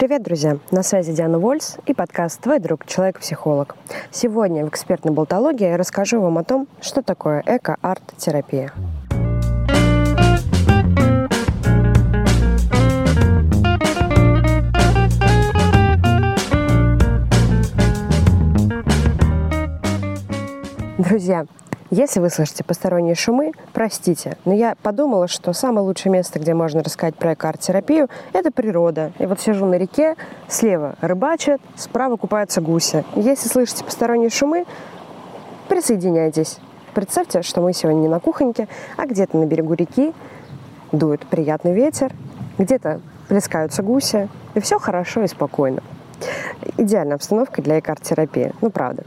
Привет, друзья! На связи Диана Вольс и подкаст «Твой друг. Человек-психолог». Сегодня в экспертной болтологии я расскажу вам о том, что такое эко-арт-терапия. Друзья, если вы слышите посторонние шумы, простите, но я подумала, что самое лучшее место, где можно рассказать про эко-арт-терапию, это природа. И вот сижу на реке, слева рыбачат, справа купаются гуси. Если слышите посторонние шумы, присоединяйтесь. Представьте, что мы сегодня не на кухоньке, а где-то на берегу реки, дует приятный ветер, где-то плескаются гуси, и все хорошо и спокойно. Идеальная обстановка для эко-арт-терапии, ну правда.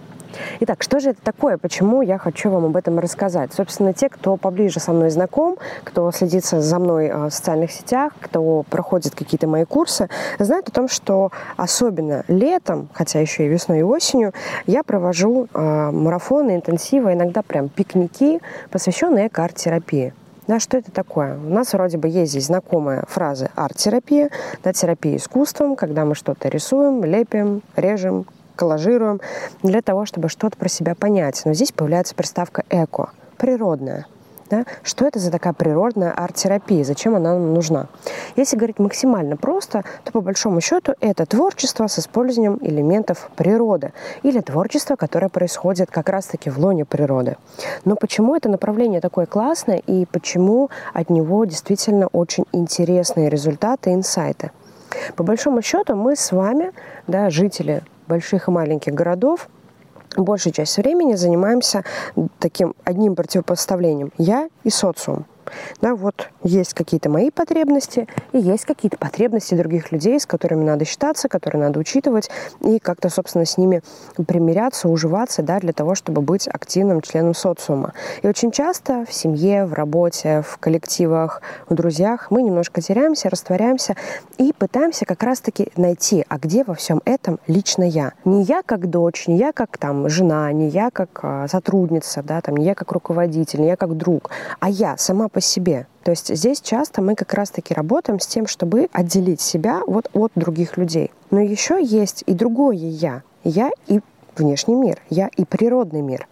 Итак, что же это такое? Почему я хочу вам об этом рассказать? Собственно, те, кто поближе со мной знаком, кто следит за мной а, в социальных сетях, кто проходит какие-то мои курсы, знают о том, что особенно летом, хотя еще и весной и осенью, я провожу э, марафоны, интенсивы, иногда прям пикники, посвященные эко-арт-терапии. Да, что это такое? У нас вроде бы есть здесь знакомая фраза арт-терапия, да, терапия искусством, когда мы что-то рисуем, лепим, режем, коллажируем для того, чтобы что-то про себя понять. Но здесь появляется приставка «эко», природная. Да? Что это за такая природная арт-терапия? Зачем она нам нужна? Если говорить максимально просто, то по большому счету это творчество с использованием элементов природы или творчество, которое происходит как раз-таки в лоне природы. Но почему это направление такое классное и почему от него действительно очень интересные результаты, инсайты? По большому счету мы с вами, да, жители больших и маленьких городов большую часть времени занимаемся таким одним противопоставлением – я и социум. Да, вот есть какие-то мои потребности и есть какие-то потребности других людей, с которыми надо считаться, которые надо учитывать и как-то, собственно, с ними примиряться, уживаться, да, для того, чтобы быть активным членом социума. И очень часто в семье, в работе, в коллективах, в друзьях мы немножко теряемся, растворяемся и пытаемся как раз-таки найти, а где во всем этом лично я. Не я как дочь, не я как там жена, не я как а, сотрудница, да, там, не я как руководитель, не я как друг, а я сама по себе. То есть здесь часто мы как раз-таки работаем с тем, чтобы отделить себя вот от других людей. Но еще есть и другое я. Я и внешний мир, я и природный мир.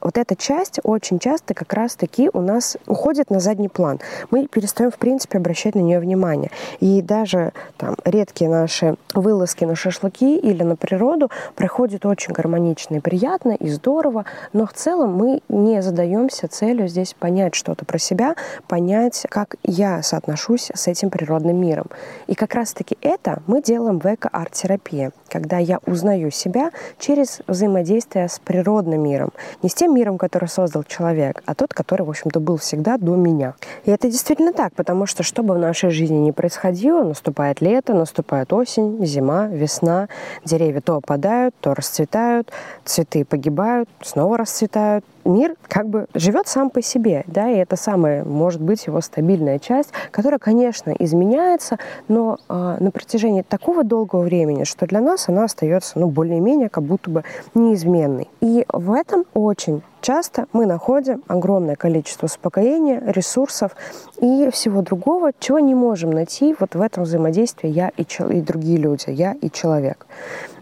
Вот эта часть очень часто как раз-таки у нас уходит на задний план. Мы перестаем, в принципе, обращать на нее внимание. И даже там редкие наши вылазки на шашлыки или на природу проходят очень гармонично и приятно, и здорово, но в целом мы не задаемся целью здесь понять что-то про себя, понять, как я соотношусь с этим природным миром. И как раз-таки это мы делаем в эко-арт-терапии, когда я узнаю себя через взаимодействие с природным миром, не с тем миром, который создал человек, а тот, который, в общем-то, был всегда до меня. И это действительно так, потому что что бы в нашей жизни ни происходило, наступает лето, наступает осень, зима, весна, деревья то опадают, то расцветают, цветы погибают, снова расцветают, мир как бы живет сам по себе, да, и это самая, может быть, его стабильная часть, которая, конечно, изменяется, но э, на протяжении такого долгого времени, что для нас она остается, ну, более-менее как будто бы неизменной. И в этом очень часто мы находим огромное количество успокоения, ресурсов и всего другого, чего не можем найти вот в этом взаимодействии я и, и другие люди, я и человек.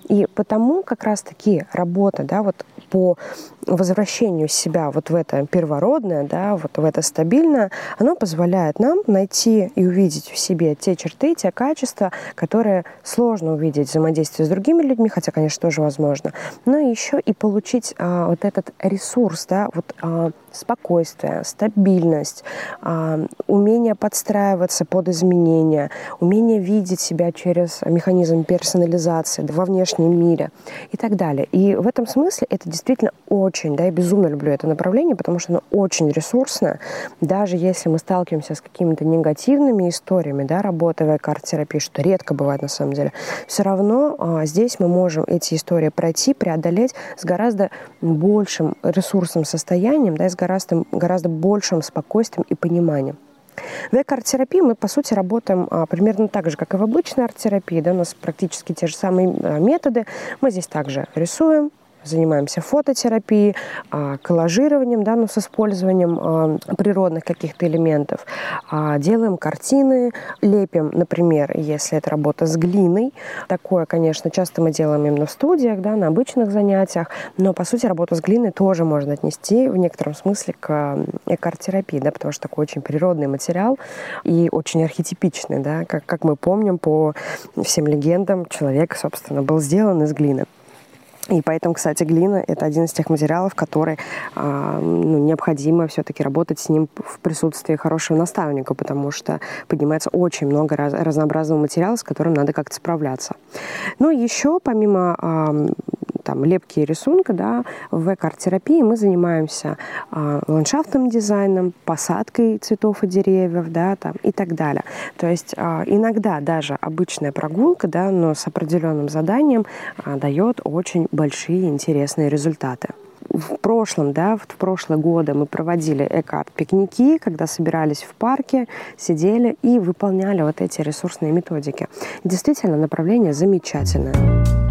И потому как раз-таки работа, да, вот по возвращению себя вот в это первородное, да, вот в это стабильное, оно позволяет нам найти и увидеть в себе те черты, те качества, которые сложно увидеть в взаимодействии с другими людьми, хотя, конечно, тоже возможно, но еще и получить а, вот этот ресурс, да, вот а, спокойствие, стабильность, а, умение подстраиваться под изменения, умение видеть себя через механизм персонализации во внешнем мире и так далее. И в этом смысле это действительно очень, да, я безумно люблю это направление, потому что оно очень ресурсное. Даже если мы сталкиваемся с какими-то негативными историями, да, работая в арт-терапии, что редко бывает на самом деле, все равно а, здесь мы можем эти истории пройти, преодолеть с гораздо большим ресурсным состоянием, да, и с гораздо, гораздо большим спокойствием и пониманием. В эко-арт-терапии мы, по сути, работаем а, примерно так же, как и в обычной арт-терапии. Да, у нас практически те же самые а, методы. Мы здесь также рисуем, занимаемся фототерапией, а, коллажированием, да, но с использованием а, природных каких-то элементов. А, делаем картины, лепим, например, если это работа с глиной. Такое, конечно, часто мы делаем именно в студиях, да, на обычных занятиях, но, по сути, работу с глиной тоже можно отнести в некотором смысле к эко-арт-терапии, да, потому что такой очень природный материал и очень архетипичный, да, как, как мы помним по всем легендам, человек, собственно, был сделан из глины. И поэтому, кстати, глина – это один из тех материалов, который э, ну, необходимо все-таки работать с ним в присутствии хорошего наставника, потому что поднимается очень много раз, разнообразного материала, с которым надо как-то справляться. Ну, еще помимо там, лепки и рисунка, да, в эко-арт-терапии мы занимаемся э, ландшафтным дизайном, посадкой цветов и деревьев, да, там, и так далее. То есть э, иногда даже обычная прогулка, да, но с определенным заданием э, дает очень большие интересные результаты в прошлом, да, в прошлые годы мы проводили эко-пикники, когда собирались в парке, сидели и выполняли вот эти ресурсные методики. Действительно, направление замечательное.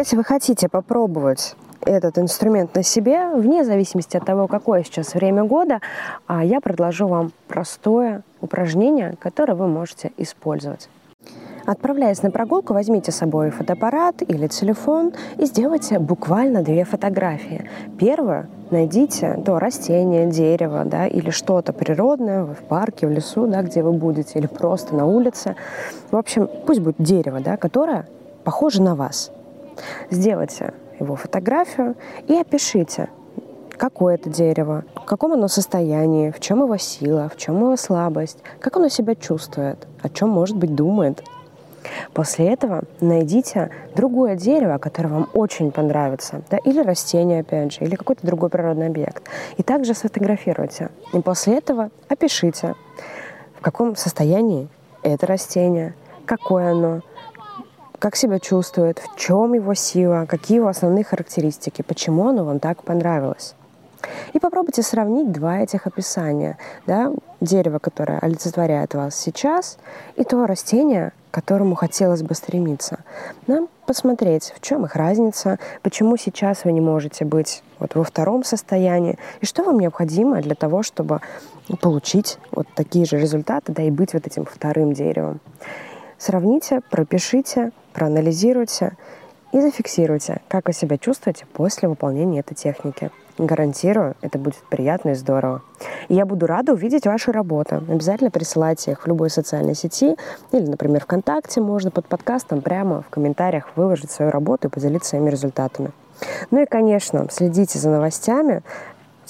Если вы хотите попробовать этот инструмент на себе, вне зависимости от того, какое сейчас время года, а, я предложу вам простое упражнение, которое вы можете использовать. Отправляясь на прогулку, возьмите с собой фотоаппарат или телефон и сделайте буквально две фотографии. Первую найдите то растение, дерево, да, или что-то природное в парке, в лесу, да, где вы будете, или просто на улице. В общем, пусть будет дерево, да, которое похоже на вас. Сделайте его фотографию и опишите, какое это дерево, в каком оно состоянии, в чем его сила, в чем его слабость, как оно себя чувствует, о чем, может быть, думает. После этого найдите другое дерево, которое вам очень понравится, да, или растение, опять же, или какой-то другой природный объект. И также сфотографируйте. И после этого опишите, в каком состоянии это растение, какое оно, как себя чувствует, в чем его сила, какие его основные характеристики, почему оно вам так понравилось. И попробуйте сравнить два этих описания. Да? Дерево, которое олицетворяет вас сейчас, и то растение, к которому хотелось бы стремиться. Нам посмотреть, в чем их разница, почему сейчас вы не можете быть вот во втором состоянии, и что вам необходимо для того, чтобы получить вот такие же результаты, да, и быть вот этим вторым деревом. Сравните, пропишите, проанализируйте и зафиксируйте, как вы себя чувствуете после выполнения этой техники. Гарантирую, это будет приятно и здорово. Я буду рада увидеть ваши работы. Обязательно присылайте их в любой социальной сети или, например, ВКонтакте. Можно под подкастом прямо в комментариях выложить свою работу и поделиться своими результатами. Ну и, конечно, следите за новостями.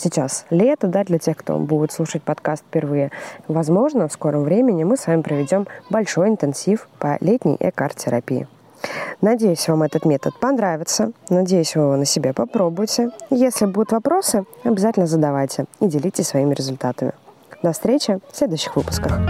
Сейчас лето, да, для тех, кто будет слушать подкаст впервые. Возможно, в скором времени мы с вами проведем большой интенсив по летней эко-арт-терапии. Надеюсь, вам этот метод понравится. Надеюсь, вы его на себе попробуете. Если будут вопросы, обязательно задавайте и делитесь своими результатами. До встречи в следующих выпусках.